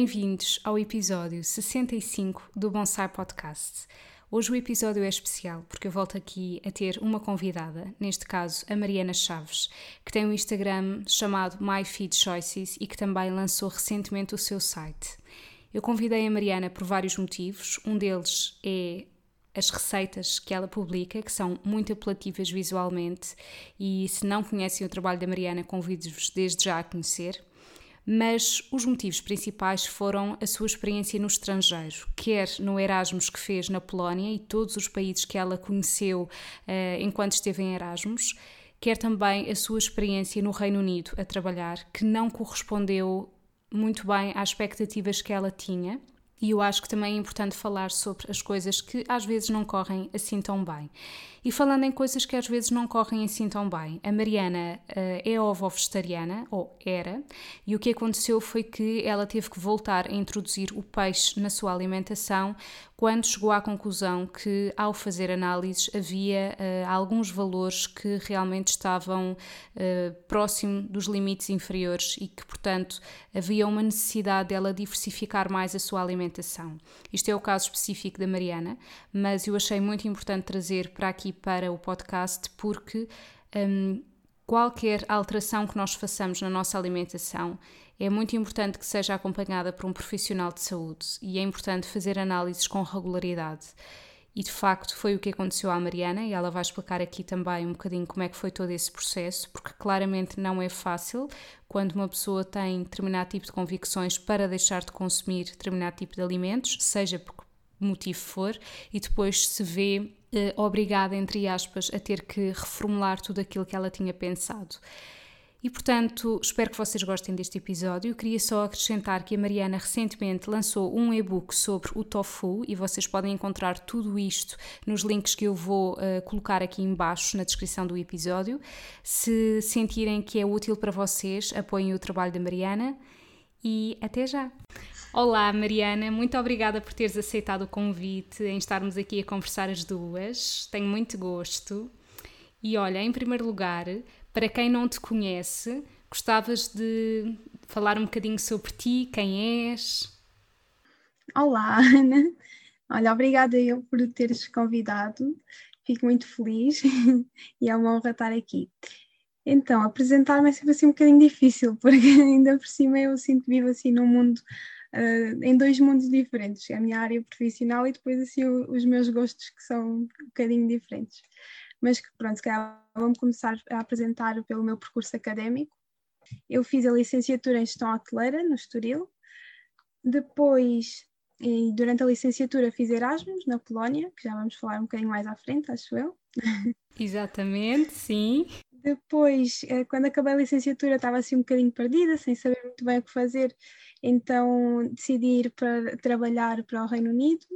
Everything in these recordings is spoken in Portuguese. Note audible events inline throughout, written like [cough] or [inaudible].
Bem-vindos ao episódio 65 do Bonsai Podcast. Hoje o episódio é especial porque eu volto aqui a ter uma convidada, neste caso a Mariana Chaves, que tem um Instagram chamado My Feed Choices e que também lançou recentemente o seu site. Eu convidei a Mariana por vários motivos, um deles é as receitas que ela publica, que são muito apelativas visualmente, e se não conhecem o trabalho da Mariana, convido-vos desde já a conhecer mas os motivos principais foram a sua experiência no estrangeiro, quer no Erasmus que fez na Polónia e todos os países que ela conheceu uh, enquanto esteve em Erasmus, quer também a sua experiência no Reino Unido a trabalhar, que não correspondeu muito bem às expectativas que ela tinha. E eu acho que também é importante falar sobre as coisas que às vezes não correm assim tão bem. E falando em coisas que às vezes não correm assim tão bem, a Mariana uh, é ovo-vegetariana, ou era, e o que aconteceu foi que ela teve que voltar a introduzir o peixe na sua alimentação quando chegou à conclusão que, ao fazer análises, havia uh, alguns valores que realmente estavam uh, próximo dos limites inferiores e que, portanto, havia uma necessidade dela diversificar mais a sua alimentação. Isto é o caso específico da Mariana, mas eu achei muito importante trazer para aqui para o podcast porque um, qualquer alteração que nós façamos na nossa alimentação é muito importante que seja acompanhada por um profissional de saúde e é importante fazer análises com regularidade. E de facto foi o que aconteceu à Mariana, e ela vai explicar aqui também um bocadinho como é que foi todo esse processo, porque claramente não é fácil quando uma pessoa tem determinado tipo de convicções para deixar de consumir determinado tipo de alimentos, seja por motivo for, e depois se vê eh, obrigada, entre aspas, a ter que reformular tudo aquilo que ela tinha pensado. E portanto, espero que vocês gostem deste episódio. Eu queria só acrescentar que a Mariana recentemente lançou um e-book sobre o tofu e vocês podem encontrar tudo isto nos links que eu vou uh, colocar aqui embaixo na descrição do episódio. Se sentirem que é útil para vocês, apoiem o trabalho da Mariana e até já! Olá, Mariana, muito obrigada por teres aceitado o convite em estarmos aqui a conversar as duas. Tenho muito gosto. E olha, em primeiro lugar, para quem não te conhece, gostavas de falar um bocadinho sobre ti, quem és? Olá, [laughs] Ana. Olha, obrigada eu por teres convidado. Fico muito feliz [laughs] e é uma honra estar aqui. Então, apresentar-me é sempre assim um bocadinho difícil, [laughs] porque ainda por cima eu sinto que vivo assim num mundo uh, em dois mundos diferentes, a minha área profissional e depois assim o, os meus gostos que são um bocadinho diferentes. Mas pronto, se calhar vamos começar a apresentar pelo meu percurso académico. Eu fiz a licenciatura em Gestão Hoteleira no Estoril, depois e durante a licenciatura fiz Erasmus na Polónia, que já vamos falar um bocadinho mais à frente, acho eu. [laughs] Exatamente, sim. Depois, eh, quando acabei a licenciatura, estava assim um bocadinho perdida, sem saber muito bem o que fazer, então decidi ir para trabalhar para o Reino Unido.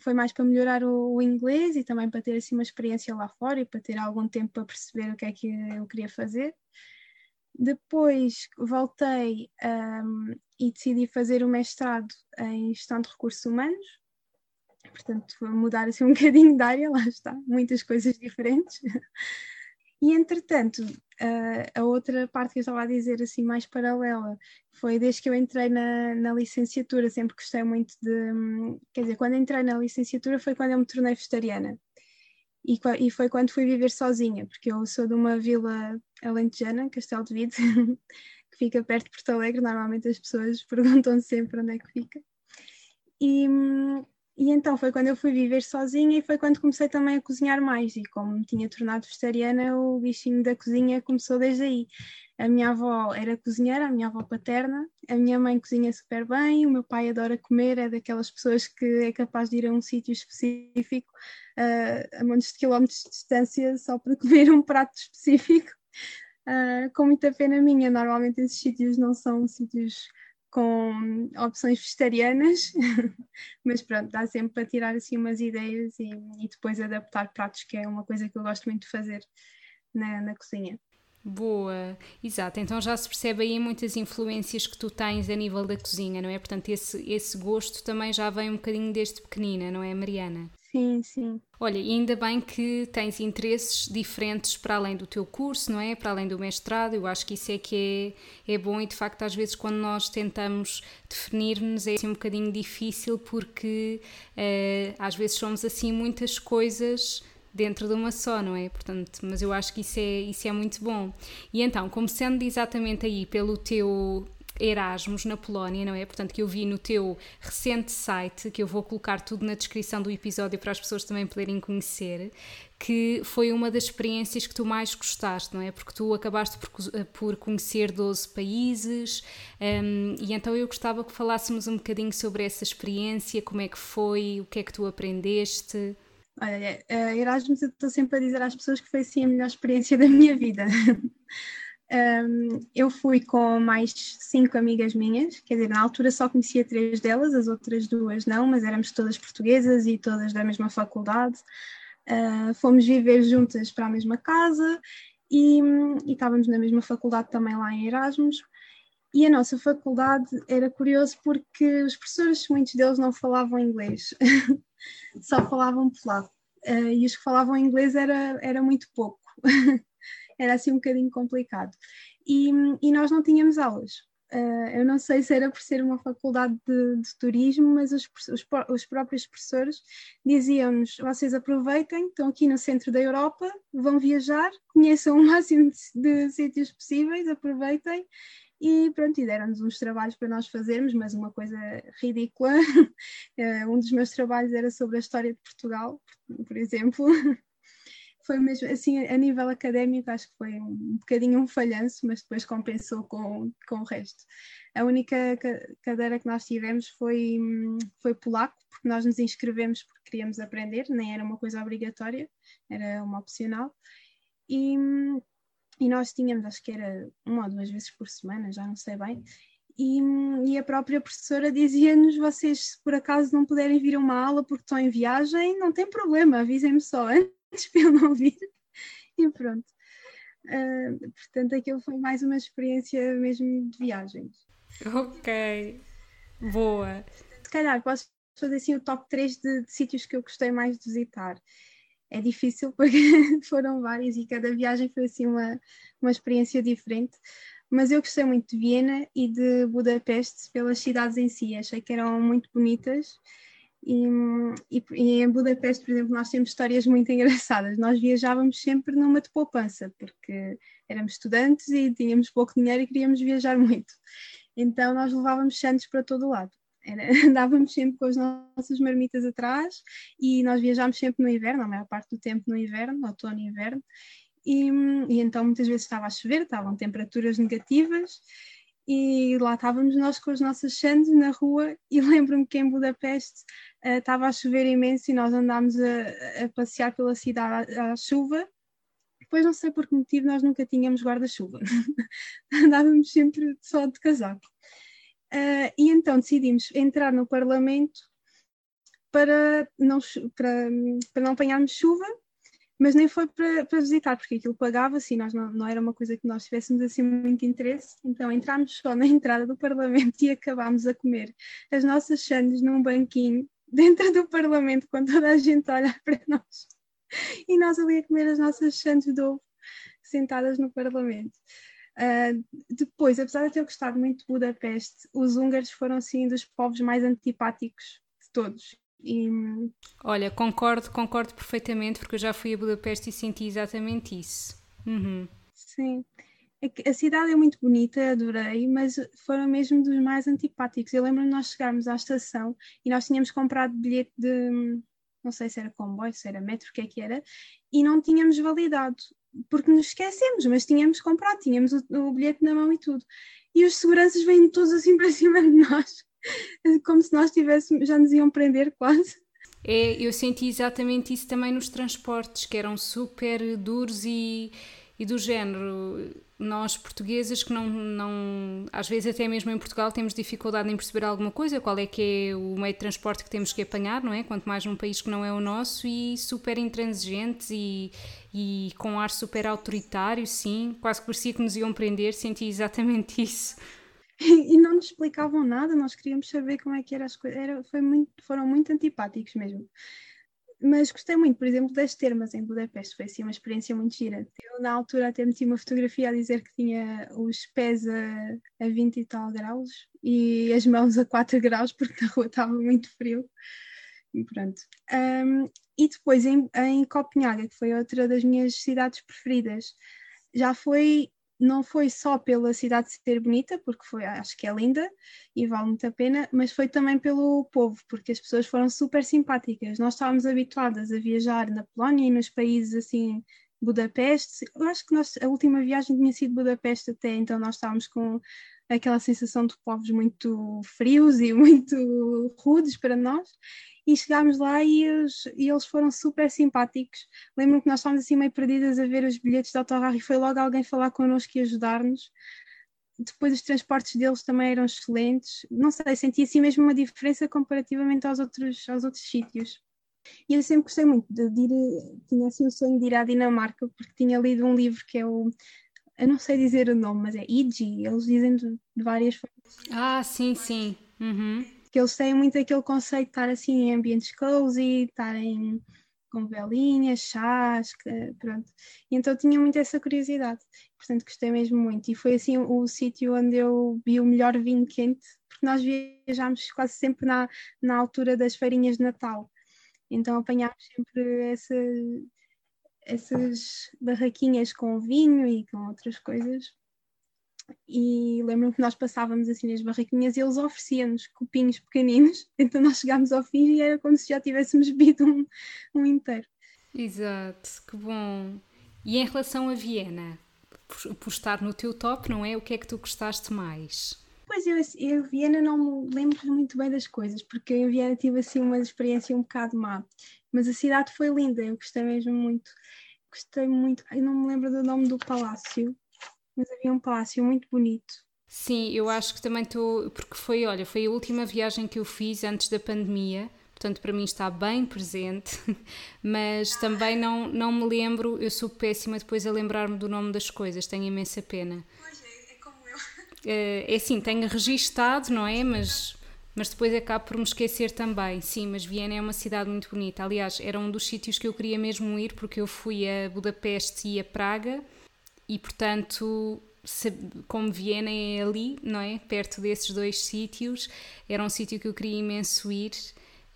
Foi mais para melhorar o, o inglês e também para ter assim uma experiência lá fora e para ter algum tempo para perceber o que é que eu queria fazer. Depois voltei um, e decidi fazer o mestrado em Gestão de Recursos Humanos. Portanto, mudar assim um [laughs] bocadinho de área, lá está, muitas coisas diferentes. E entretanto, a outra parte que eu estava a dizer, assim, mais paralela, foi desde que eu entrei na, na licenciatura, sempre gostei muito de. Quer dizer, quando entrei na licenciatura foi quando eu me tornei vegetariana. E, e foi quando fui viver sozinha, porque eu sou de uma vila alentejana, Castelo de Vide, [laughs] que fica perto de Porto Alegre. Normalmente as pessoas [laughs] perguntam sempre onde é que fica. E, e então foi quando eu fui viver sozinha e foi quando comecei também a cozinhar mais. E como me tinha tornado vegetariana, o bichinho da cozinha começou desde aí. A minha avó era cozinheira, a minha avó paterna, a minha mãe cozinha super bem, o meu pai adora comer, é daquelas pessoas que é capaz de ir a um sítio específico uh, a montes de quilómetros de distância só para [laughs] comer um prato específico, uh, com muita pena minha. Normalmente esses sítios não são sítios com opções vegetarianas, [laughs] mas pronto, dá sempre para tirar assim umas ideias e, e, depois adaptar pratos, que é uma coisa que eu gosto muito de fazer na, na cozinha. Boa, exato. Então já se percebe aí muitas influências que tu tens a nível da cozinha, não é? Portanto, esse, esse gosto também já vem um bocadinho desde pequenina, não é, Mariana? Sim, sim. Olha, e ainda bem que tens interesses diferentes para além do teu curso, não é? Para além do mestrado, eu acho que isso é que é, é bom e de facto às vezes quando nós tentamos definir-nos é assim um bocadinho difícil porque uh, às vezes somos assim muitas coisas dentro de uma só, não é? Portanto, mas eu acho que isso é, isso é muito bom. E então, começando exatamente aí pelo teu Erasmus na Polónia, não é? Portanto, que eu vi no teu recente site, que eu vou colocar tudo na descrição do episódio para as pessoas também poderem conhecer, que foi uma das experiências que tu mais gostaste, não é? Porque tu acabaste por, por conhecer 12 países um, e então eu gostava que falássemos um bocadinho sobre essa experiência, como é que foi, o que é que tu aprendeste. Olha, uh, Erasmus eu estou sempre a dizer às pessoas que foi sim a melhor experiência [laughs] da minha vida. um, eu fui com mais cinco amigas minhas, quer dizer, na altura só conhecia três delas, as outras duas não, mas éramos todas portuguesas e todas da mesma faculdade. Uh, fomos viver juntas para a mesma casa e, e estávamos na mesma faculdade também lá em Erasmus. E a nossa faculdade era curioso porque os professores, muitos deles não falavam inglês. [laughs] só falavam polaco. Uh, e os que falavam inglês era, era muito pouco. [laughs] era assim um bocadinho complicado. E, e nós não tínhamos aulas. Uh, eu não sei se era por ser uma faculdade de, de turismo, mas os, os, os, próprios professores diziam-nos: vocês aproveitem, estão aqui no centro da Europa, vão viajar, conheçam o máximo de, de sítios possíveis, aproveitem e pronto, e deram-nos uns trabalhos para nós fazermos, mas uma coisa ridícula. [laughs] Eh, um dos meus trabalhos era sobre a história de Portugal, por exemplo. [laughs] Foi mesmo assim, a nível académico, acho que foi um bocadinho um falhanço, mas depois compensou com, com o resto. A única cadeira que nós tivemos foi, foi polaco, porque nós nos inscrevemos porque queríamos aprender, nem era uma coisa obrigatória, era uma opcional. E e nós tínhamos, acho que era uma ou duas vezes por semana, já não sei bem, e, e a própria professora dizia-nos: vocês, se por acaso não puderem vir a uma aula porque estão em viagem, não tem problema, avisem-me só [laughs] antes para eu não vir. E pronto. Uh, portanto, aquilo foi mais uma experiência mesmo de viagens. Ok, boa. Se calhar posso fazer assim o top 3 de, de sítios que eu gostei mais de visitar é difícil porque [laughs] foram várias e cada viagem foi assim uma, uma experiência diferente. Mas eu gostei muito de Viena e de Budapeste pelas cidades em si, achei que eram muito bonitas. E, e, e, em Budapeste, por exemplo, nós temos histórias muito [laughs] engraçadas. Nós viajávamos sempre numa de poupança, porque éramos estudantes e tínhamos pouco dinheiro e queríamos viajar muito. Então nós levávamos santos para todo o lado. Era, [laughs] andávamos sempre com as nossas marmitas atrás e nós viajámos sempre no inverno, a maior parte do tempo no inverno, outono e inverno, e, e então muitas vezes estava a chover, estavam temperaturas negativas e lá estávamos nós com as nossas sandes na rua [laughs] e lembro-me que em Budapeste uh, estava a chover imenso e nós andámos a, a passear pela cidade à, à, chuva. Depois não sei por que motivo nós nunca tínhamos guarda-chuva. [laughs] Andávamos sempre só de casaco Uh, e então decidimos entrar no Parlamento para não, para, para não apanharmos chuva, mas nem foi para, para visitar, porque aquilo pagava-se e nós não, não era uma coisa que nós tivéssemos assim muito interesse. Então entrámos só na [laughs] entrada do Parlamento e acabámos a comer as nossas sandes num banquinho [laughs] dentro do Parlamento, quando toda a gente olha para [laughs] nós. E nós ali a comer as nossas sandes de ovo sentadas no Parlamento. Uh, depois, apesar de eu ter gostado muito de Budapeste, os húngaros foram assim dos povos mais antipáticos de todos. E... Olha, concordo, concordo perfeitamente, porque eu já fui a Budapeste e senti exatamente isso. Uhum. Sim. É a cidade é muito bonita, adorei, mas foram mesmo dos mais antipáticos. Eu lembro-me de nós chegarmos à estação e nós tínhamos comprado bilhete de, não sei se era comboio, se era metro, o que é que era, e não tínhamos validado porque nos esquecemos, mas tínhamos comprado, tínhamos o, o, bilhete na mão e tudo. E os seguranças vêm todos assim [laughs] para cima de nós, como se nós tivéssemos, já nos iam prender quase. É, eu senti exatamente isso também nos transportes, que eram super duros e, e do género. Nós portugueses que não, não, às vezes até mesmo em Portugal temos dificuldade em perceber alguma coisa, qual é que é o meio de transporte que temos que apanhar, não é? Quanto mais num país que não é o nosso e super intransigentes e, e com ar super autoritário, sim, quase que parecia que nos iam prender, senti exatamente [laughs] isso. e não nos explicavam nada, nós queríamos saber como é que eram as coisas, Era, foi muito, foram muito antipáticos mesmo. Mas gostei muito, por exemplo, das termas em Budapeste, foi assim uma experiência muito gira. Eu, na altura, até meti uma fotografia a dizer que tinha os pés a, a 20 e tal graus e as mãos a 4 [laughs] graus, porque na rua estava muito frio. E pronto. Um, e depois em, em Copenhaga, que foi outra das minhas cidades preferidas, já foi não foi só pela cidade ser bonita, porque foi, acho que é linda e vale muito a pena, mas foi também pelo povo, porque as pessoas foram super simpáticas. Nós estávamos habituadas a viajar na Polónia e nos países assim, Budapeste. Eu acho que nós, a última viagem tinha sido Budapeste até, então nós estávamos com aquela sensação de povos muito frios e [laughs] muito rudes para nós e chegámos lá e, os, e eles foram super simpáticos. Lembro-me que nós estávamos assim meio perdidas a ver os bilhetes de autocarro e foi logo alguém falar connosco e ajudar-nos. Depois os transportes deles também eram excelentes. Não sei, senti assim mesmo uma diferença comparativamente aos outros, aos outros sítios. E eu sempre gostei muito de, ir, tinha assim o sonho de ir à Dinamarca, porque tinha lido um livro que é o, eu não sei dizer o nome, mas é Iji, eles dizem de, de várias formas. Ah, sim, sim. Uhum que eles têm muito aquele conceito de estar assim em ambientes cozy, estarem com velinhas, chás, pronto. E então tinha muito essa curiosidade, portanto gostei mesmo muito. E foi assim o, sítio onde eu vi o melhor vinho quente, porque nós viajámos quase sempre na, na altura das feirinhas de Natal. Então apanhámos sempre essa, essas barraquinhas com vinho e com outras coisas e lembro-me que nós passávamos assim nas barraquinhas e eles ofereciam-nos copinhos pequeninos, [laughs] então nós chegámos ao fim e era como se já tivéssemos bebido um, um inteiro. Exato, que bom. E em relação a Viena, por, por, estar no teu top, não é? O que é que tu gostaste mais? Pois eu, eu Viena não me lembro muito bem das coisas, porque eu em Viena tive assim uma experiência um bocado má, mas a cidade foi linda, eu gostei mesmo muito. Gostei muito, eu não me lembro do nome do palácio, mas havia um palácio muito bonito. Sim, eu acho que também estou, porque foi, olha, foi a última viagem que eu fiz antes da pandemia, portanto para mim está bem presente, [laughs] mas também não, não me lembro, eu sou péssima depois a lembrar-me do nome das coisas, tenho imensa pena. Pois é, é como eu. É, [laughs] é assim, tenho registado, não é? Mas, mas depois acabo por me esquecer também. Sim, mas Viena é uma cidade muito bonita. Aliás, era um dos sítios que eu queria mesmo ir, porque eu fui a Budapeste e a Praga e portanto como Viena é ali, não é? Perto desses dois sítios, era um sítio que eu queria imenso ir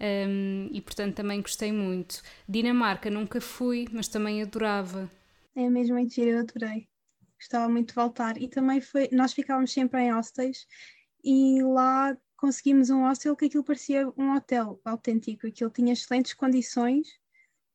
um, e portanto também gostei muito. Dinamarca nunca fui, mas também adorava. É mesmo mentira, eu adorei. Gostava muito de voltar. E também foi, nós ficávamos sempre em hostels e lá conseguimos um hostel que aquilo parecia um hotel autêntico, aquilo tinha excelentes condições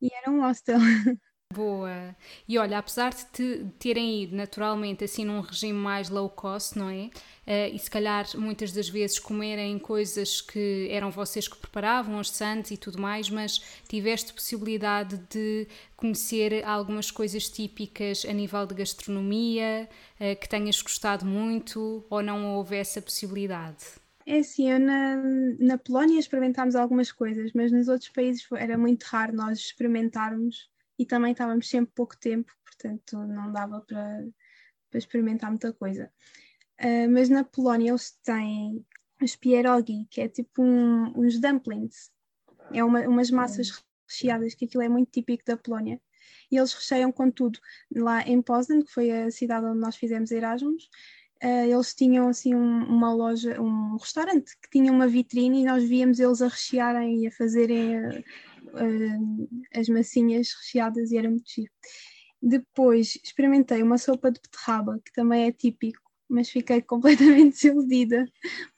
e era um hostel. [laughs] Boa. E olha, apesar de te, terem ido naturalmente assim num regime mais low cost, não é? Uh, e se calhar muitas das vezes comerem coisas que eram vocês que preparavam, os santos e tudo mais, mas tiveste possibilidade de conhecer algumas coisas típicas a nível de gastronomia uh, que tenhas gostado muito ou não houve essa possibilidade? É assim, eu na, na Polónia experimentámos algumas coisas, mas nos outros países era muito raro nós experimentarmos e também estávamos sempre pouco tempo, portanto não dava para, para experimentar muita coisa. Uh, mas na Polónia eles têm os pierogi, que é tipo um, uns dumplings, é uma, umas massas recheadas, que aquilo é muito típico da Polónia. E eles recheiam com tudo. Lá em Poznan, que foi a cidade onde nós fizemos Erasmus, Uh, eles tinham assim um, uma loja, um restaurante que tinha uma vitrine e nós víamos eles a rechearem e a fazerem uh, as massinhas recheadas e era muito giro. Depois experimentei uma sopa de beterraba, que também é típico, mas fiquei [laughs] completamente desiludida,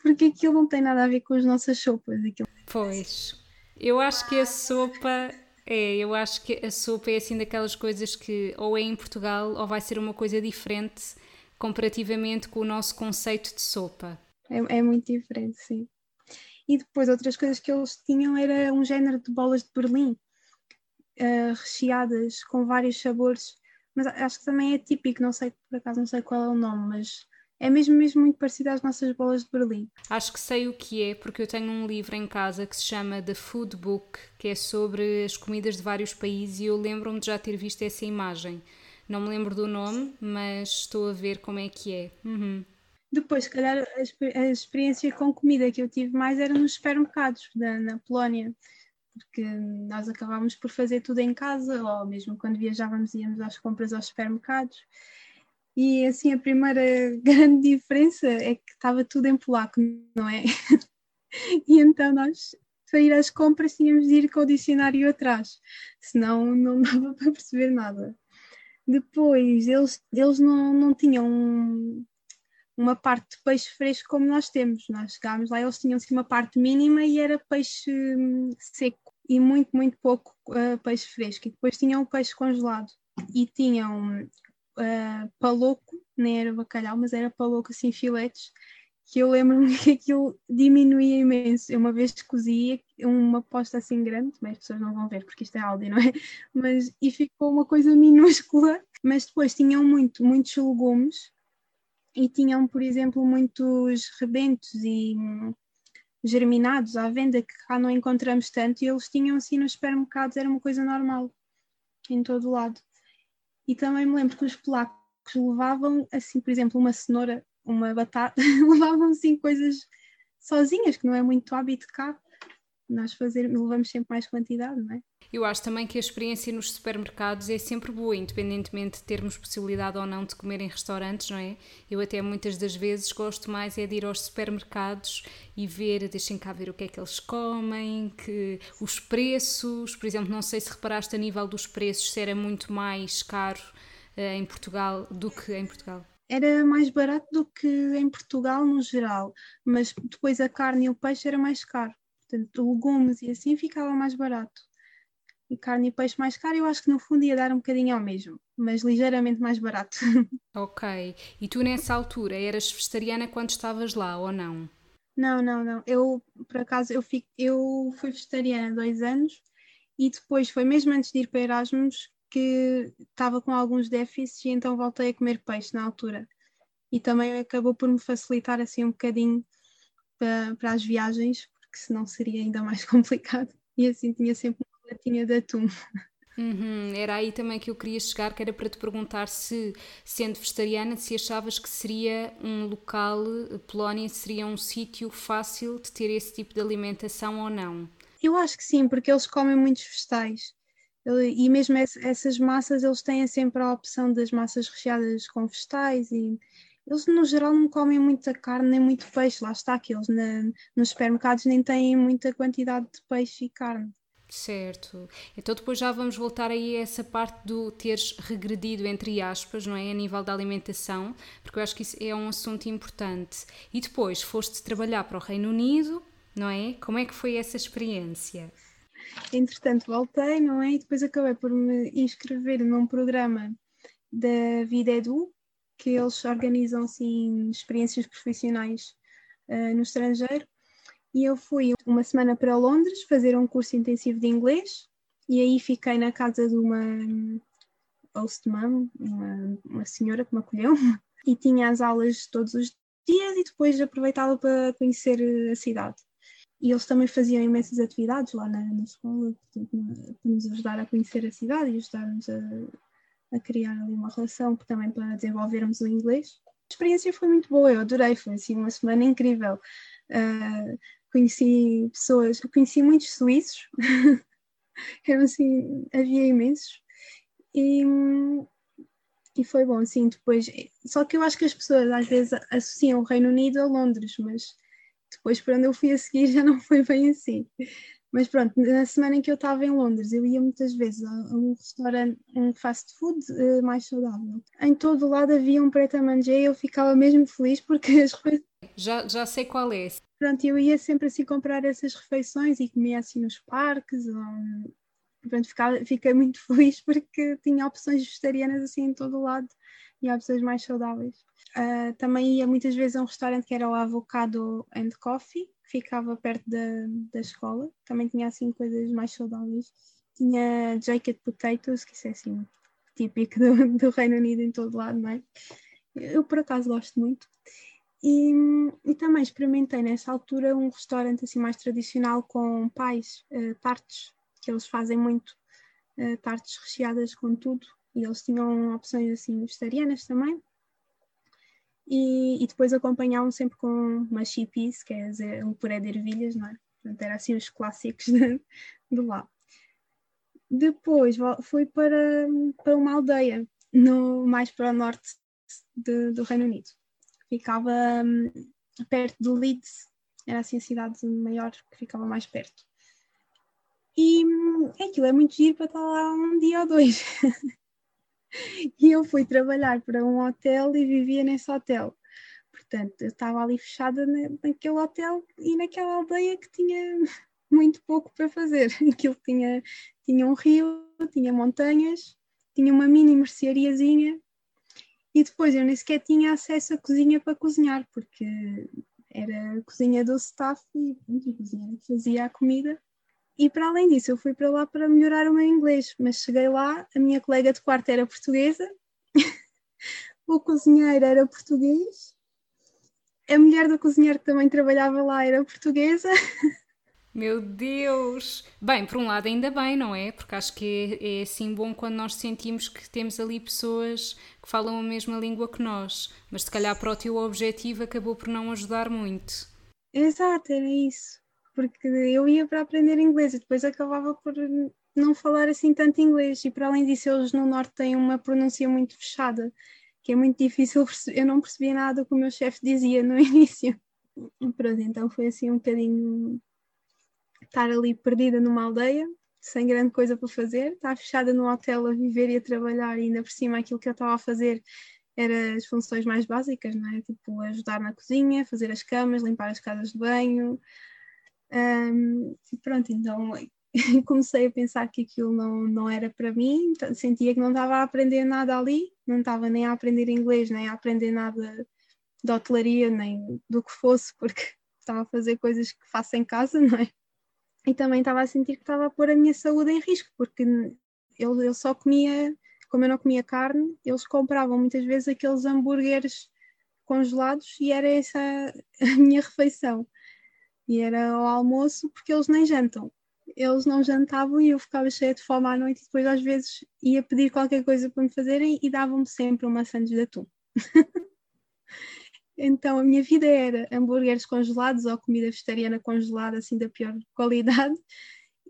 porque aquilo não tem nada a ver com as nossas sopas. Aquilo... Pois, eu acho que a sopa é, eu acho que a sopa é assim daquelas coisas que ou é em Portugal ou vai ser uma coisa diferente comparativamente com o nosso conceito de sopa. É, é muito diferente, sim. E depois outras coisas que eles tinham era um género de bolas de Berlim, uh, recheadas com vários sabores, mas acho que também é típico, não sei, por acaso não sei qual é o nome, mas é mesmo, mesmo muito parecido às nossas bolas de Berlim. Acho que sei o que é, porque eu tenho um livro em casa que se chama The Food Book, que é sobre as comidas de vários países, e eu lembro-me de já ter visto essa imagem. Não me lembro do nome, mas estou a ver como é que é. Uhum. Depois, se calhar, a, a, experiência com comida que eu tive mais era nos supermercados da, na Polónia, porque nós acabávamos por fazer tudo em casa, ou mesmo quando viajávamos íamos às compras aos supermercados. E assim, a primeira [laughs] grande diferença é que estava tudo em polaco, não é? [laughs] e então nós, para ir às compras, tínhamos de ir com o dicionário atrás, senão não [laughs] dava para perceber nada. Depois, eles, eles não, não tinham uma parte de peixe fresco como nós temos. Nós chegámos lá, eles tinham assim uma parte mínima e era peixe hum, seco e muito, muito pouco uh, peixe fresco. E depois tinham peixe congelado e tinham uh, paloco, nem era bacalhau, mas era paloco assim, filetes, que eu lembro-me [laughs] que aquilo diminuía imenso. Eu uma vez cozia uma posta assim grande, mas as pessoas não vão ver porque isto é áudio, não é? Mas, e ficou uma coisa [laughs] minúscula, mas depois tinham muito, muitos legumes e tinham, por exemplo, muitos rebentos e hum, germinados à venda que cá não encontramos tanto e eles tinham assim nos supermercados, era uma coisa normal em todo o lado. E também me lembro que os polacos levavam assim, por exemplo, uma cenoura, uma batata, [laughs] levavam assim coisas sozinhas, que não é muito hábito cá. Nós fazer, levamos sempre mais quantidade, não é? Eu acho também que a experiência nos supermercados é sempre boa, independentemente de termos possibilidade ou não de comer em restaurantes, não é? Eu até muitas das vezes gosto mais é de ir aos supermercados e ver, deixem cá ver o que é que eles comem, que os preços, por exemplo, não sei se reparaste a nível dos preços se era muito mais caro uh, em Portugal do que em Portugal era mais barato do que em Portugal no geral, mas depois a carne e o peixe era mais caro. Portanto, legumes e assim ficava mais barato e carne e peixe mais caro, eu acho que no fundo ia dar um bocadinho ao mesmo, mas ligeiramente mais barato. [laughs] Ok. E tu nessa altura eras vegetariana quando estavas lá ou não? Não, não, não. Eu, por acaso, eu, fico, eu fui vegetariana dois anos e depois foi mesmo antes de ir para Erasmus que estava com alguns déficits e então voltei a comer peixe na altura. E também acabou por me facilitar assim um bocadinho para, para as viagens, porque senão seria ainda mais [laughs] complicado. E assim tinha sempre latinha de atum. Uhum, era aí também que eu queria chegar, que era para te perguntar se, sendo vegetariana, se achavas que seria um local, Polónia seria um sítio fácil de ter esse tipo de alimentação ou não? Eu acho que sim, porque eles comem muitos vegetais. E mesmo essas massas, eles têm sempre a opção das massas recheadas com vegetais e eles no geral não comem muita carne nem muito peixe, lá está que eles na, nos supermercados nem têm muita quantidade de peixe e carne. Certo. Então depois já vamos voltar aí a essa parte do teres regredido, entre aspas, não é? A nível da alimentação, porque eu acho que isso é um assunto importante. E depois foste trabalhar para o Reino Unido, não é? Como é que foi essa experiência? Entretanto voltei, não é? E depois acabei por me inscrever num programa da Vida Edu, que eles organizam assim experiências profissionais uh, no estrangeiro e eu fui uma semana para Londres fazer um curso intensivo de inglês e aí fiquei na casa de uma host mom, uma, uma senhora que me acolheu [laughs] e tinha as aulas todos os dias e depois aproveitava para conhecer a cidade. E eles também faziam imensas atividades lá na, na escola para nos ajudar a conhecer a cidade e ajudar-nos a, a criar ali uma relação também para desenvolvermos o inglês. A experiência foi muito boa, eu adorei, foi assim uma semana incrível. Uh, conheci pessoas, conheci muitos suíços, [laughs] eram assim, havia imensos, e, e foi bom, assim, depois, só que eu acho que as pessoas às vezes associam o Reino Unido a Londres, mas depois para onde eu fui a seguir [laughs] já não foi bem assim. Mas pronto, na semana em que eu estava em Londres, eu ia muitas vezes a, um restaurante, um fast food uh, mais saudável. Em todo o lado havia um preto a manger e eu ficava mesmo feliz porque as [laughs] coisas. Já, já sei qual é. Pronto, eu ia sempre assim comprar essas refeições e comia assim nos parques ou pronto, ficava, fiquei muito [laughs] feliz porque tinha opções vegetarianas assim em todo o lado e opções mais saudáveis. Uh, também ia muitas vezes a um restaurante que era o Avocado and Coffee, que ficava perto da, da escola, também tinha assim coisas mais saudáveis. Tinha jacket potatoes, que isso é assim típico do, do Reino Unido em todo lado, não é? Eu por acaso gosto muito. E, e, também experimentei nessa altura um restaurante assim mais tradicional com pais, uh, tartes, que eles fazem muito, uh, tartes recheadas com tudo, e eles tinham opções assim vegetarianas também. E, e depois acompanhavam sempre com uma chippies, que é um puré de ervilhas, não é? Portanto, era assim os clássicos [laughs] de, de lá. Depois fui para, para uma aldeia, no, mais para o norte de, do Reino Unido. Ficava um, perto de Leeds, era assim a cidade maior que ficava mais perto. E hum, aquilo é muito giro para estar lá um dia ou dois. [laughs] e eu fui trabalhar para um hotel e vivia nesse hotel. Portanto, eu estava ali fechada naquele hotel e naquela aldeia que tinha [laughs] muito pouco para fazer. [laughs] Aquilo tinha, tinha um rio, tinha montanhas, tinha uma mini merceariazinha e depois eu nem sequer tinha acesso à cozinha para cozinhar, porque era a cozinha do staff e a cozinha fazia a comida. E para além disso, eu fui para lá para melhorar o meu inglês, mas cheguei lá, a minha colega de quarto era portuguesa, [laughs] o cozinheiro era português, a mulher do cozinheiro que também trabalhava lá era portuguesa. [laughs] Meu Deus! Bem, por um lado ainda bem, não é? Porque acho que é, é assim bom quando nós sentimos que temos ali pessoas que falam a mesma língua que nós, mas se calhar para o teu objetivo acabou por não ajudar muito. Exato, era isso. Porque eu ia para aprender inglês e depois acabava por não falar assim tanto inglês e para além disso eles no norte têm uma pronúncia muito fechada, que é muito difícil, eu não percebia nada que o meu chefe dizia no [laughs] início. Pronto, então foi assim um bocadinho estar ali perdida numa aldeia, sem grande coisa para fazer, estar fechada num hotel a viver e a trabalhar, e ainda por cima aquilo que eu estava a fazer era as funções mais básicas, não é? Tipo, ajudar na cozinha, fazer as camas, limpar as casas de banho. Um, pronto, então [laughs] comecei a pensar que aquilo não, não era para mim, então, sentia que não estava a aprender nada ali, não estava nem a aprender inglês, nem a aprender nada de hotelaria, nem do que fosse, porque [laughs] estava a fazer coisas que faço em casa, não é? e também estava a sentir que estava a pôr a minha saúde em risco, porque eu, eu só comia, como eu não comia carne, eles compravam muitas vezes aqueles hambúrgueres congelados e era essa [laughs] a minha refeição. E era o almoço porque eles nem jantam. Eles não jantavam e eu ficava cheia de fome à noite e depois às vezes ia pedir qualquer coisa para me fazerem e davam-me sempre uma sandes de atum. [laughs] Então a minha vida era hambúrgueres congelados ou comida vegetariana congelada, assim da pior qualidade,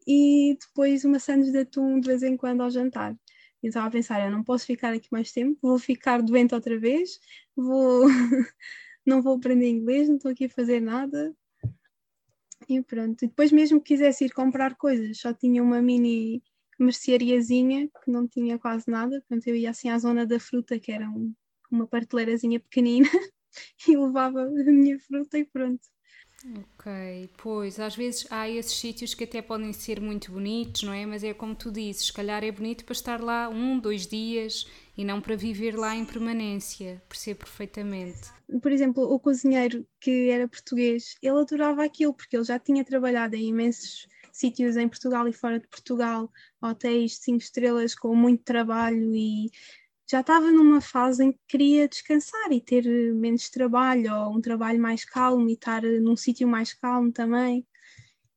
e depois uma sandes de atum de vez em quando ao jantar. Eu estava a pensar, eu não posso ficar aqui mais tempo, vou ficar doente outra vez, vou [laughs] não vou aprender inglês, não estou aqui a fazer nada. E pronto. E depois mesmo que quisesse ir comprar coisas, só tinha uma mini merceariazinha que não tinha quase nada, portanto eu ia assim à zona da fruta, que era um, uma prateleirazinha pequenina, [laughs] e levava a minha fruta e pronto. Ok, pois às vezes há esses sítios que até podem ser muito bonitos, não é? Mas é como tu dizes, se calhar é bonito para estar lá um, dois dias e não para viver lá em permanência, percebo perfeitamente. Por exemplo, o cozinheiro que era português, ele adorava aquilo porque ele já tinha trabalhado em imensos sítios em Portugal e fora de Portugal, hotéis de cinco estrelas com muito trabalho e já estava numa fase em que queria descansar e ter menos trabalho, ou um trabalho mais calmo e estar num sítio mais calmo também.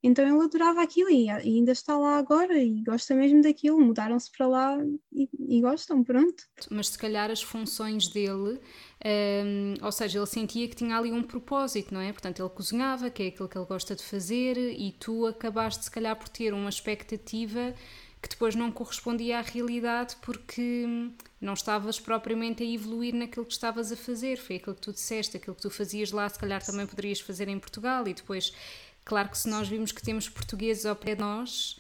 Então ele adorava aquilo e ainda está lá agora e gosta mesmo daquilo. Mudaram-se para lá e, e, gostam, pronto. Mas se calhar as funções dele, um, ou seja, ele sentia que tinha ali um propósito, não é? Portanto, ele cozinhava, que é aquilo que ele gosta de fazer, e tu acabaste se calhar por ter uma expectativa que depois não correspondia à realidade porque não estavas propriamente a evoluir naquilo que estavas a fazer. Foi aquilo que tu disseste, aquilo que tu fazias lá, se calhar também poderias fazer em Portugal. E depois, claro que se nós vimos que temos portugueses ao pé de nós,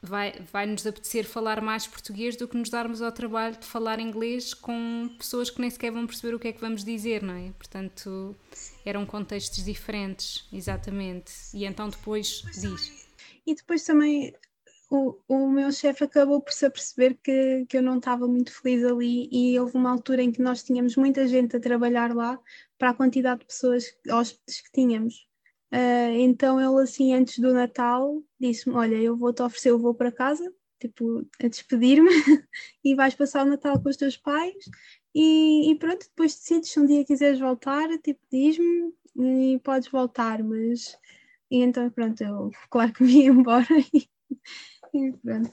vai, vai nos apetecer falar mais português do que nos darmos ao trabalho de falar inglês com pessoas que nem sequer vão perceber o que é que vamos dizer, não é? Portanto, eram contextos diferentes, exatamente. E então depois diz. E depois também o, o meu chefe acabou por se aperceber que, que eu não estava muito feliz ali e houve uma altura em que nós tínhamos muita gente a trabalhar lá para a quantidade de pessoas, hóspedes que tínhamos. Uh, então ele assim, antes do Natal, disse-me, olha, eu vou-te oferecer, eu vou para casa, tipo, a despedir-me [laughs] e vais passar o Natal com os teus pais e, e pronto, depois decides se um dia quiseres voltar, tipo, diz-me e podes voltar, mas... E então pronto, eu claro que me ia embora [laughs] e e pronto.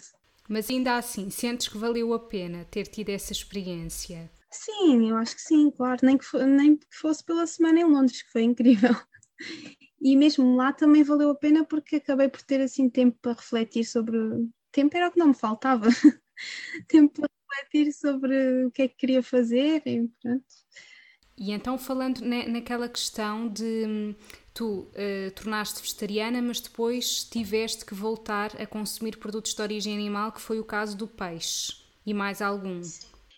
Mas ainda assim, sentes que valeu a pena ter tido essa experiência? Sim, eu acho que sim, claro. Nem que, nem que fosse pela semana em Londres, que foi incrível. [laughs] E mesmo lá também valeu a pena porque acabei por ter assim tempo para refletir sobre. Tempo era o que não me faltava. [laughs] tempo para refletir sobre o que é que queria fazer e pronto. E então, falando naquela questão de tu uh, tornaste vegetariana, mas depois tiveste que voltar a consumir produtos de origem animal, que foi o caso do peixe e mais algum.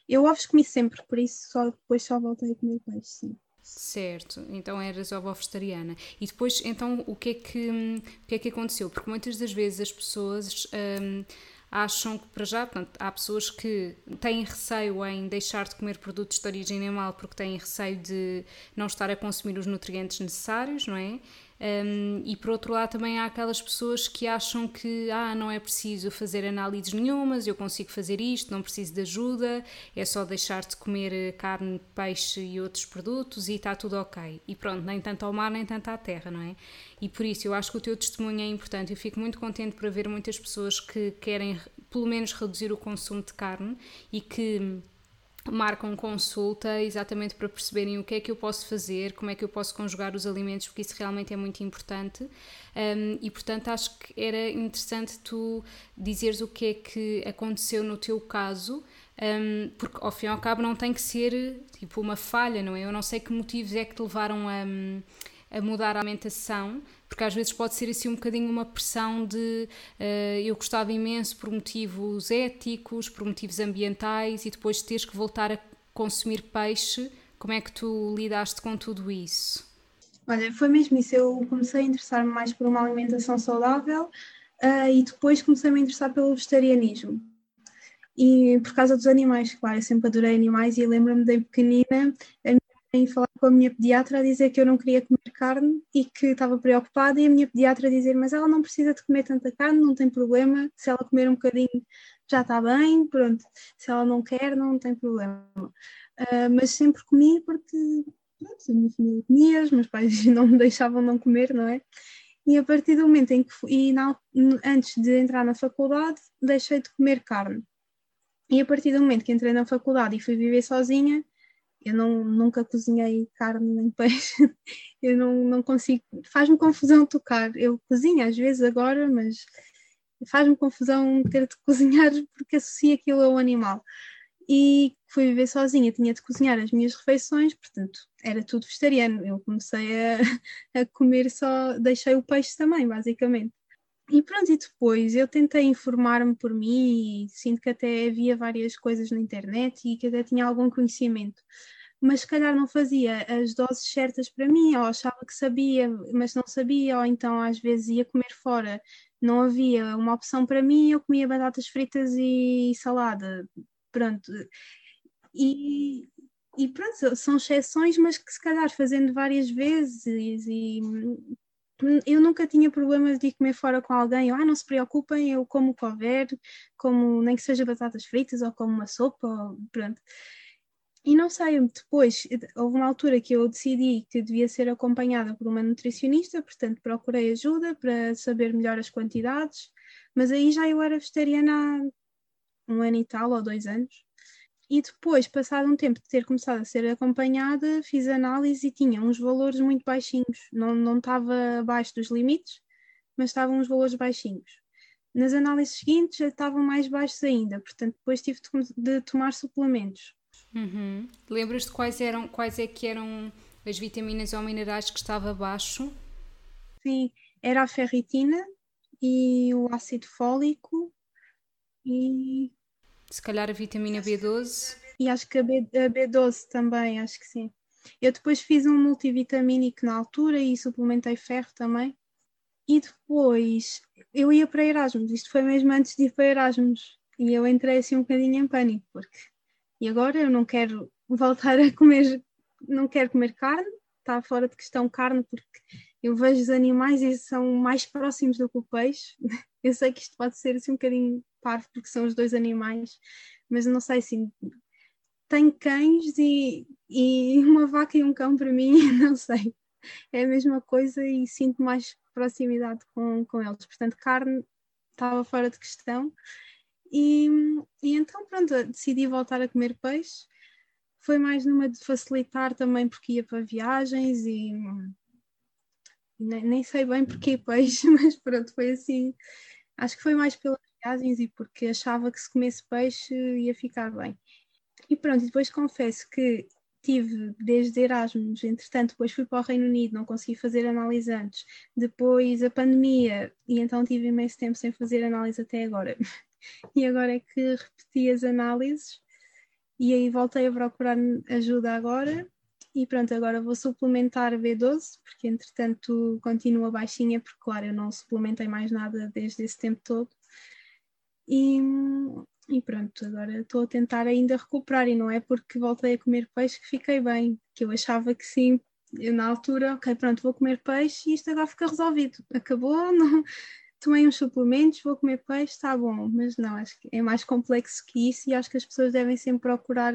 Eu ovos comi sempre, por isso só, depois só voltei a comer peixe, sim. Certo, então eras ovo vegetariana. E depois, então, o que é que, o que, é que aconteceu? Porque muitas das vezes as pessoas. Um, acham que para já, portanto, há pessoas que têm receio em deixar de comer produtos de origem animal porque têm receio de não estar a consumir os nutrientes necessários, não é? Um, e por outro lado também há aquelas pessoas que acham que ah, não é preciso fazer análises nenhumas, eu consigo fazer isto, não preciso de ajuda, é só deixar de comer eh, carne, peixe e outros produtos e está tudo ok. E pronto, nem tanto ao mar nem tanto à terra, não é? E por isso eu acho que o teu testemunho é importante. Eu fico muito contente por haver muitas pessoas que querem pelo menos reduzir o consumo de carne e que marcam consulta exatamente para perceberem o que é que eu posso fazer, como é que eu posso conjugar os alimentos, porque isso realmente é muito importante. Um, e portanto acho que era interessante tu dizeres o que é que aconteceu no teu caso. Um, porque ao fim e ao cabo não tem que ser tipo uma falha, não é? Eu não sei que motivos é que te levaram a, a mudar a alimentação, porque às vezes pode ser assim um bocadinho uma pressão de uh, eu gostava imenso por motivos éticos, por motivos ambientais e depois teres que voltar a consumir peixe. Como é que tu lidaste com tudo isso? Olha, foi mesmo isso. Eu comecei a interessar-me mais por uma alimentação saudável uh, e depois comecei a me interessar pelo vegetarianismo. E por causa dos animais, claro, eu sempre adorei animais e lembro-me de pequenina a em falar com a minha pediatra a dizer que eu não queria comer carne e que estava preocupada, e a minha pediatra a dizer: Mas ela não precisa de comer tanta carne, não tem problema, se ela comer um bocadinho já está bem, pronto, se ela não quer, não tem problema. Uh, mas sempre comi porque pronto, a minha família comia, os meus pais [laughs] não me deixavam não comer, não é? E a partir do momento em que fui, e antes de entrar na faculdade, deixei de comer carne. E a partir do momento que entrei na faculdade e fui viver sozinha, eu não, nunca cozinhei carne nem peixe, [laughs] eu não, não consigo, faz-me confusão tocar. Eu cozinho às vezes agora, mas faz-me confusão ter de cozinhar [laughs] porque associo aquilo ao animal. E fui viver sozinha, tinha de cozinhar as minhas refeições, portanto, era tudo vegetariano. Eu comecei a, [laughs] a comer só, deixei o peixe também, basicamente. E pronto, e depois eu tentei informar-me por mim e sinto que até havia várias coisas na internet e que até tinha algum conhecimento mas se calhar não fazia as doses certas para mim, ou achava que sabia, mas não sabia, ou então às vezes ia comer fora, não havia uma opção para mim, eu comia batatas fritas e salada, pronto. E, e pronto, são exceções, mas que se calhar fazendo várias vezes e eu nunca tinha problemas de comer fora com alguém, ah, não se preocupem, eu como o que houver, como nem que seja batatas fritas ou como uma sopa, ou, pronto. E não sei, depois houve uma altura que eu decidi que devia ser acompanhada por uma nutricionista, portanto procurei ajuda para saber melhor as quantidades, mas aí já eu era vegetariana há um ano e tal, ou dois anos. E depois, passado um tempo de ter começado a ser acompanhada, fiz análise e tinha uns valores muito baixinhos. Não, não estava abaixo dos limites, mas estavam uns valores baixinhos. Nas análises seguintes já estavam mais baixos ainda, portanto depois tive de tomar suplementos. Uhum. Lembras-te quais eram, quais é que eram as vitaminas ou minerais que estava abaixo? Sim, era a ferritina e o ácido fólico e se calhar a vitamina B12 e acho que a, B, a B12 também, acho que sim. Eu depois fiz um multivitamínico na altura e suplementei ferro também. E depois eu ia para Erasmus, isto foi mesmo antes de ir para Erasmus, e eu entrei assim um bocadinho em pânico, porque e agora eu não quero voltar a comer, não quero comer carne, está fora de questão carne, porque eu vejo os animais e são mais próximos do que o peixe. [laughs] Eu sei que isto pode ser assim um bocadinho parvo, porque são os dois animais, mas não sei assim. Tenho cães e, e uma vaca e um cão para mim, [laughs] não sei. É a mesma coisa e sinto mais proximidade com, com eles. Portanto, carne estava fora de questão. E, e então, pronto, decidi voltar a comer peixe. Foi mais numa de facilitar também, porque ia para viagens e nem, nem sei bem porque peixe, [laughs] mas pronto, foi assim. Acho que foi mais pelas viagens e porque achava que se comesse peixe ia ficar bem. E pronto, depois confesso que tive desde Erasmus, entretanto, depois fui para o Reino Unido, não consegui fazer análise antes, depois a pandemia, e então tive imenso tempo sem fazer análise até agora. [laughs] e agora é que repeti as análises e aí voltei a procurar ajuda agora e pronto, agora vou suplementar B12, porque entretanto continua baixinha, porque claro, eu não suplementei mais nada desde esse tempo todo. E, e pronto, agora estou a tentar ainda recuperar, e não é porque voltei a comer peixe que fiquei bem, que eu achava que sim, eu na altura, ok, pronto, vou comer peixe e isto agora fica resolvido. Acabou, [laughs] não, tomei uns suplementos, vou comer peixe, está bom, mas não, acho que é mais complexo que isso e acho que as pessoas devem sempre procurar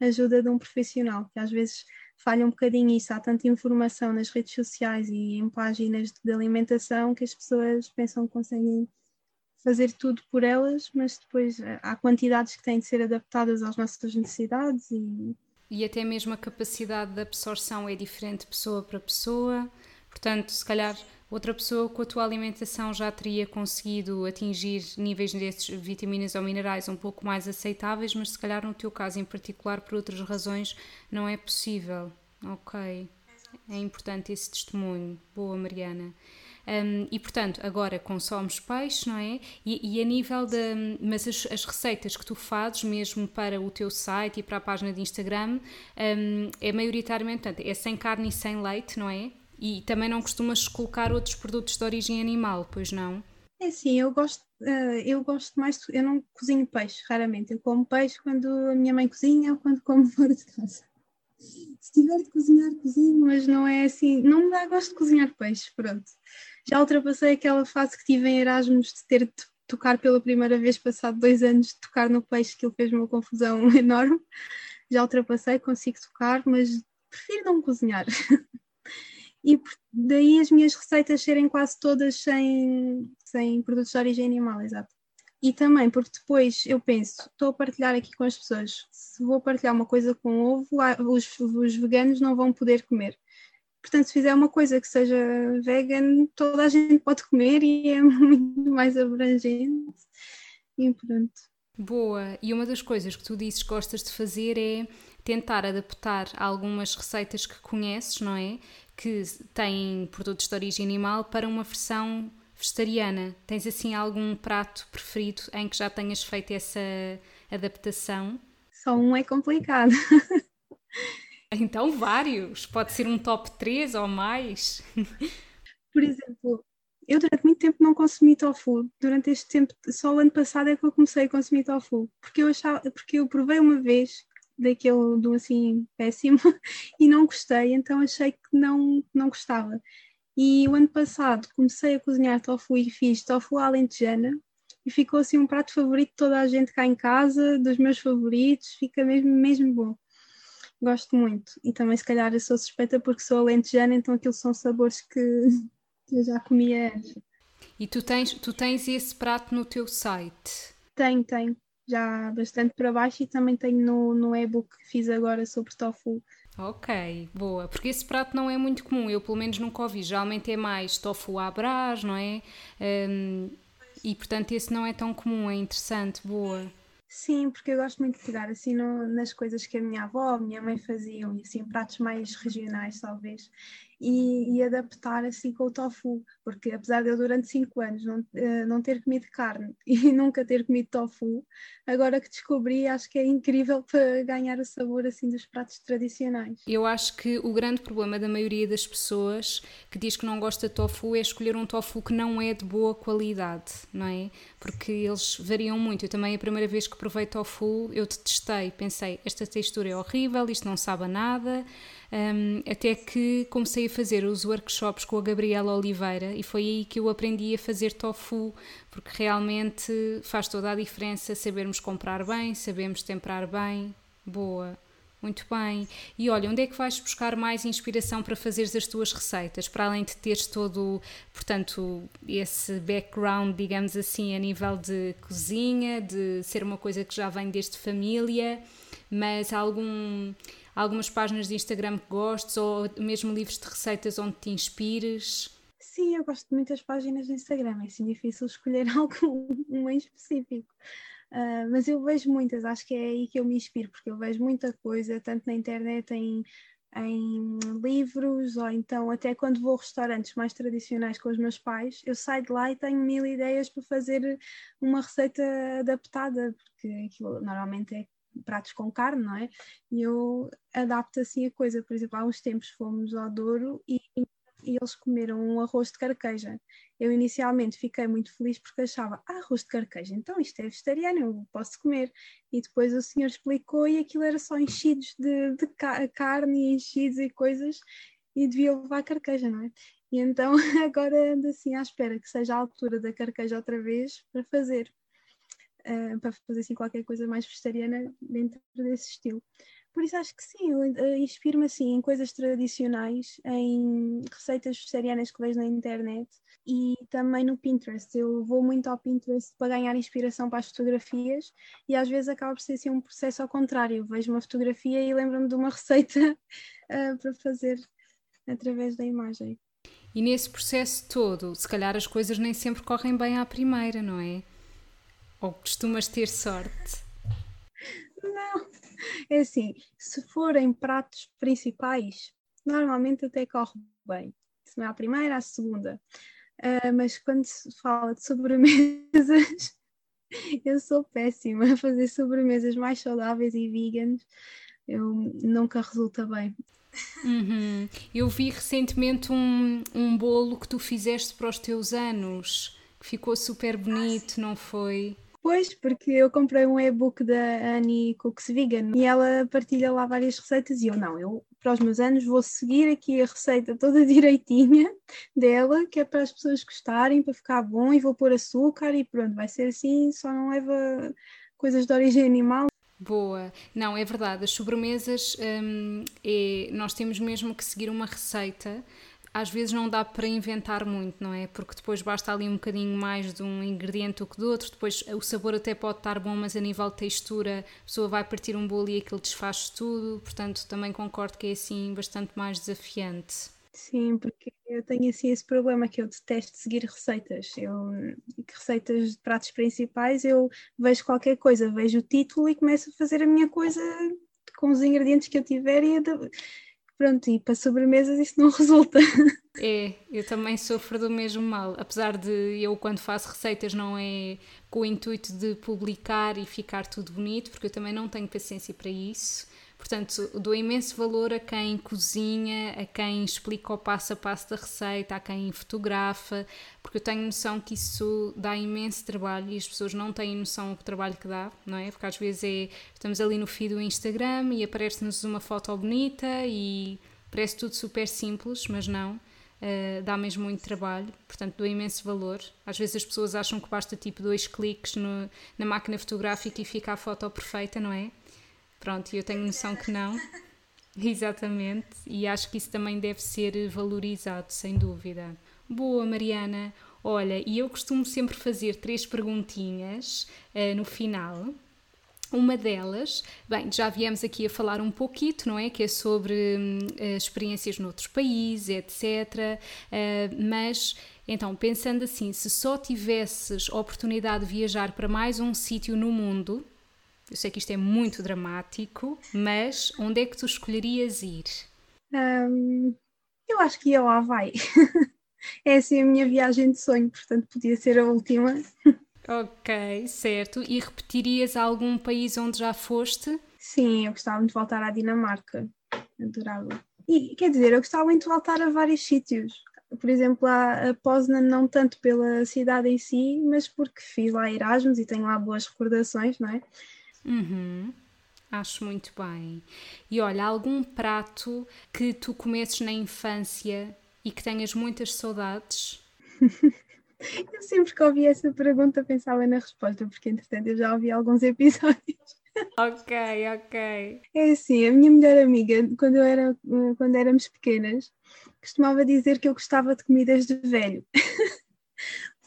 ajuda de um profissional, que às vezes falha um bocadinho isso. Há tanta informação nas redes sociais e em páginas de alimentação que as pessoas pensam que conseguem fazer tudo por elas, mas depois eh, há quantidades que têm de ser adaptadas às nossas necessidades e e até mesmo a capacidade de absorção é diferente pessoa para pessoa. Portanto, se calhar outra pessoa com a tua alimentação já teria conseguido atingir níveis desses vitaminas ou minerais um pouco mais aceitáveis, mas se calhar no teu caso em particular, por outras razões, não é possível. Ok. É importante esse testemunho. Boa, Mariana. Um, e portanto, agora consomes peixe, não é? E, e a nível de. Mas as, as, receitas que tu fazes, mesmo para o teu site e para a página de Instagram, um, é maioritariamente, portanto, é sem carne e sem leite, não é? E também não costumas colocar outros produtos de origem animal, pois não? É sim, eu gosto, uh, eu gosto mais, eu não cozinho peixe, raramente. Eu como peixe quando a minha mãe cozinha ou quando como fora de casa. Se tiver de cozinhar, cozinho, mas não é assim, não me dá gosto de cozinhar peixe, pronto. Já ultrapassei aquela fase que tive em Erasmus de ter de tocar pela primeira vez, passado dois anos de tocar no peixe, que ele fez uma confusão [laughs] enorme. Já ultrapassei, consigo tocar, mas prefiro não cozinhar. [laughs] e daí as minhas receitas serem quase todas sem, sem produtos de origem animal, exato. E também porque depois eu penso, estou a partilhar aqui com as pessoas, se vou partilhar uma coisa com ovo, os, os veganos não vão poder comer. Portanto, se fizer uma coisa que seja vegan, toda a gente pode comer e é [laughs] muito mais abrangente. E pronto. Boa. E uma das coisas que tu dizes que gostas de fazer é tentar adaptar algumas receitas que conheces, não é? Que têm produtos de origem animal para uma versão vegetariana. Tens assim algum prato preferido em que já tenhas feito essa adaptação? Só um é complicado. [laughs] Então, vários. Pode ser um top 3 ou mais. [laughs] Por exemplo, eu durante muito tempo não consumi tofu. Durante este tempo, só o ano passado é que eu comecei a consumir tofu. Porque eu achava, porque eu provei uma vez daquele do assim péssimo [laughs] e não gostei, então achei que não, não gostava. E o ano passado comecei a cozinhar tofu e fiz tofu alentejana e ficou assim um prato favorito de toda a gente cá em casa, dos meus favoritos, fica mesmo, mesmo bom. Gosto muito. E também se calhar eu sou suspeita porque sou alentejana, então aquilo são sabores que, [laughs] que eu já comia antes. E tu tens, tu tens esse prato no teu site? Tenho, tenho já bastante para baixo e também tenho no, no e-book que fiz agora sobre tofu. Ok, boa. Porque esse prato não é muito comum, eu pelo menos nunca ouvi. Geralmente é mais tofu à brás, não é? Um, e portanto esse não é tão comum, é interessante, boa. Sim, porque eu gosto muito de pegar assim no, nas coisas que a minha avó, a minha mãe faziam, e assim pratos mais regionais talvez. E, e, adaptar assim com o tofu, porque apesar de eu durante 5 anos não, uh, não ter comido carne [laughs] e nunca ter comido tofu, agora que descobri acho que é incrível para ganhar o sabor assim dos pratos tradicionais. Eu acho que o grande problema da maioria das pessoas que diz que não gosta de tofu é escolher um tofu que não é de boa qualidade, não é? Porque eles variam muito. Eu também a primeira vez que provei tofu, eu detestei, pensei, esta textura é horrível, isto não sabe a nada um, até que comecei a fazer os workshops com a Gabriela Oliveira e foi aí que eu aprendi a fazer tofu, porque realmente faz toda a diferença sabermos comprar bem, sabemos temperar bem. Boa. Muito bem. E olha, onde é que vais buscar mais inspiração para fazeres as tuas receitas? Para além de teres todo, portanto, esse background, digamos assim, a nível de cozinha, de ser uma coisa que já vem desde família, mas algum algumas páginas de Instagram que gostes ou mesmo livros de receitas onde te inspires? Sim, eu gosto de muitas páginas de Instagram, é assim difícil escolher [laughs] algo um em específico. Uh, mas eu vejo muitas, acho que é aí que eu me inspiro, porque eu vejo muita coisa, tanto na internet, em, em livros, ou então até quando vou a restaurantes mais tradicionais com os meus pais, eu saio de lá e tenho mil ideias para fazer uma receita adaptada, porque aquilo normalmente é pratos com carne, não é? E eu adapto assim a coisa. Por exemplo, há uns tempos fomos ao Douro e, e eles comeram um arroz de carqueja. Eu inicialmente fiquei muito feliz porque achava, ah, arroz de carqueja, então isto é vegetariano, eu posso comer. E depois o senhor explicou e aquilo era só enchidos de, de carne enchidos e coisas e devia levar carqueja, não é? E então [laughs] agora ando assim à espera que seja a altura da carqueja outra vez para fazer uh, para fazer assim qualquer coisa mais vegetariana dentro desse estilo. Por isso acho que sim, eu uh, inspiro-me assim em coisas tradicionais, em receitas vegetarianas que vejo na internet e também no Pinterest. Eu vou muito ao Pinterest para ganhar inspiração para as fotografias e às vezes acaba por ser assim, um processo ao contrário. Vejo uma fotografia e lembro-me de uma [laughs] receita uh, para fazer através da imagem. E nesse processo todo, se calhar as coisas nem sempre correm bem à primeira, não é? Ou costumas ter sorte? Não, é assim, se forem pratos principais, normalmente até corre bem. Se não é a primeira, a segunda. Uh, mas quando se fala de sobremesas, [laughs] eu sou péssima a fazer sobremesas mais saudáveis e veganas. Eu nunca resulta bem. Uhum. Eu vi recentemente um, um bolo que tu fizeste para os teus anos, que ficou super bonito, ah, não foi? Pois, porque eu comprei um e-book da Annie Cooks Vegan e ela partilha lá várias receitas e eu não, eu para os meus anos vou seguir aqui a receita toda [laughs] direitinha dela, que é para as pessoas gostarem, para ficar bom e vou pôr açúcar e pronto, vai ser assim, só não leva coisas de origem animal. Boa, não, é verdade, as sobremesas hum, é, nós temos mesmo que seguir uma receita às vezes não dá para inventar muito, não é? Porque depois basta ali um bocadinho mais de um ingrediente do que do outro, depois o sabor até pode estar bom, mas a nível de textura a pessoa vai partir um bolo e aquilo desfaz tudo, portanto também concordo que é assim bastante mais desafiante. Sim, porque eu tenho assim esse problema que eu detesto seguir receitas. Eu, receitas de pratos principais, eu vejo qualquer coisa, vejo o título e começo a fazer a minha coisa com os ingredientes que eu tiver e Pronto, e para sobremesas isso não [laughs] resulta. É, eu também sofro do mesmo mal. Apesar de eu, quando faço receitas, não é com o intuito de publicar e ficar tudo bonito, porque eu também não tenho paciência para isso. Portanto, dou imenso valor a quem cozinha, a quem explica o passo a passo da receita, a quem fotografa, porque eu tenho noção que isso dá imenso trabalho e as pessoas não têm noção do trabalho que dá, não é? Porque às vezes é, estamos ali no feed do Instagram e aparece-nos uma foto bonita e parece tudo super simples, mas não. Uh, dá mesmo muito trabalho, portanto dou imenso valor. Às vezes as pessoas acham que basta tipo dois cliques no, na máquina fotográfica e fica a foto perfeita, não é? Pronto, eu tenho noção que não. [laughs] Exatamente, e acho que isso também deve ser valorizado, sem dúvida. Boa, Mariana. Olha, e eu costumo sempre fazer três perguntinhas uh, no final. Uma delas, bem, já viemos aqui a falar um pouquito, não é? Que é sobre uh, experiências noutros países, etc. Uh, eh, mas, então, pensando assim, se só tivesses oportunidade de viajar para mais um sítio no mundo, eu sei que isto é muito dramático, mas onde é que tu escolherias ir? Um, Eu acho que ia ao Havaí. [laughs] é assim a minha viagem de sonho, portanto podia ser a última. Ok, certo. E repetirias algum país onde já foste? Sim, eu gostava muito de voltar à Dinamarca. Adorava. E quer dizer, eu gostava muito de voltar a vários sítios. Por exemplo, a, a Poznan, não tanto pela cidade em si, mas porque fiz lá Erasmus e tenho lá boas recordações, não é? Uhum. Acho muito bem. E olha, algum prato que tu comesses na infância e que tenhas muitas saudades? [laughs] eu sempre que ouvi essa pergunta pensava na resposta, porque entretanto eu já ouvi alguns [laughs] episódios. Ok, ok. É assim, a minha melhor amiga, quando, eu era, quando éramos pequenas, costumava dizer que eu gostava de comidas de velho. [laughs]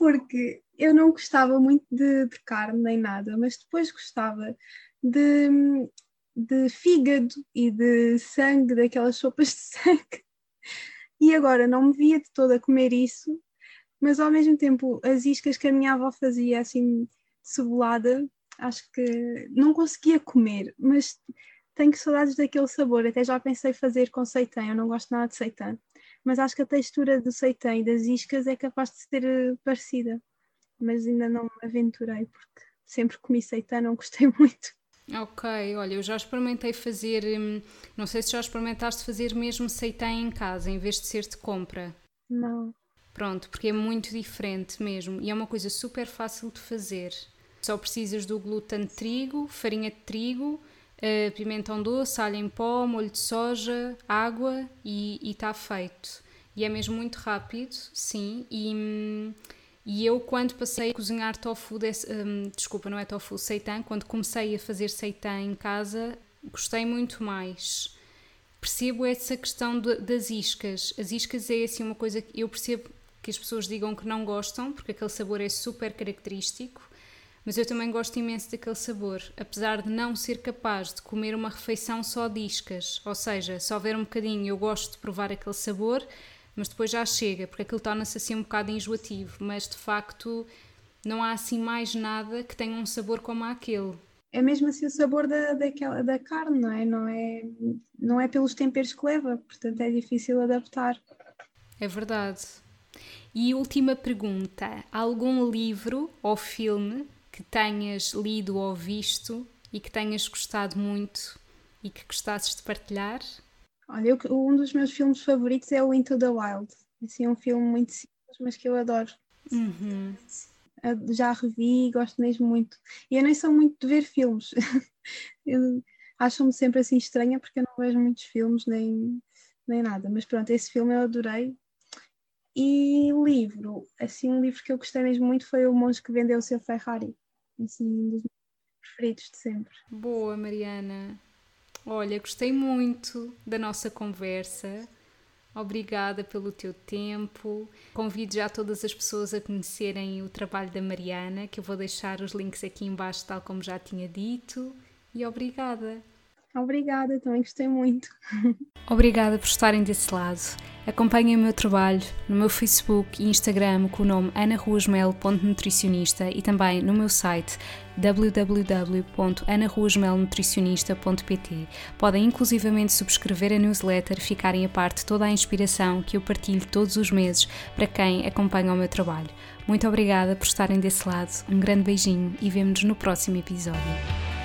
porque eu não gostava muito de, de carne nem nada, mas depois gostava de, de fígado e de sangue, daquelas sopas de sangue. E agora não me via de toda a comer isso, mas ao mesmo tempo as iscas que a minha avó fazia assim cebolada, acho que não conseguia comer, mas tenho saudades daquele sabor. Até já pensei fazer com seitã, eu não gosto nada de seitã, mas acho que a textura do seitã e das iscas é capaz de ser eh, parecida, mas ainda não me aventurei porque sempre comi seitã, não gostei [laughs] muito. Ok, olha, eu já experimentei fazer, hum, não sei se já experimentaste fazer mesmo seitã em casa, em vez de ser de compra. Não. Pronto, porque é muito diferente mesmo e é uma coisa super fácil de fazer. Só precisas do glúten de trigo, farinha de trigo, uh, pimentão doce, alho em pó, molho de soja, água e está feito. E é mesmo muito rápido, sim, e... E eu, quando passei a cozinhar tofu, desse, um, desculpa, não é tofu, seitan, quando comecei a fazer seitan em casa, gostei muito mais. Percebo essa questão de, das iscas. As iscas é assim uma coisa que eu percebo que as pessoas digam que não gostam, porque aquele sabor é super característico, mas eu também gosto imenso daquele sabor, apesar de não ser capaz de comer uma refeição só de iscas. Ou seja, se houver um bocadinho, eu gosto de provar aquele sabor, mas depois já chega, porque aquilo torna-se assim um bocado enjoativo, mas de facto não há assim mais nada que tenha um sabor como aquele. É mesmo assim o sabor da, daquela, da carne, não é? Não é, não é pelos temperos que leva, portanto é difícil adaptar. É verdade. E última pergunta: algum livro ou filme que tenhas lido ou visto e que tenhas gostado muito e que gostasses de partilhar? Olha, eu, um dos meus filmes favoritos é o Into the Wild. Assim, é um filme muito simples, mas que eu adoro. Uhum. Já revi e gosto mesmo muito. E eu nem sou muito de ver filmes. [laughs] Acho-me sempre assim estranha porque eu não vejo muitos filmes nem, nem nada. Mas pronto, esse filme eu adorei. E livro, assim, um livro que eu gostei mesmo muito foi O Monge que Vendeu o Seu Ferrari. Assim, um dos preferidos de sempre. Boa, Mariana. Olha, gostei muito da nossa conversa. Obrigada pelo teu tempo. Convido já todas as pessoas a conhecerem o trabalho da Mariana, que eu vou deixar os links aqui embaixo, tal como já tinha dito. E obrigada. Obrigada, também gostei muito. Obrigada por estarem desse lado. Acompanhem o meu trabalho no meu Facebook e Instagram com o nome anaruasmel.nutricionista e também no meu site www.anaruasmelnutricionista.pt. Podem inclusivamente subscrever a newsletter e ficarem a parte toda a inspiração que eu partilho todos os meses para quem acompanha o meu trabalho. Muito obrigada por estarem desse lado, um grande beijinho e vemo-nos no próximo episódio.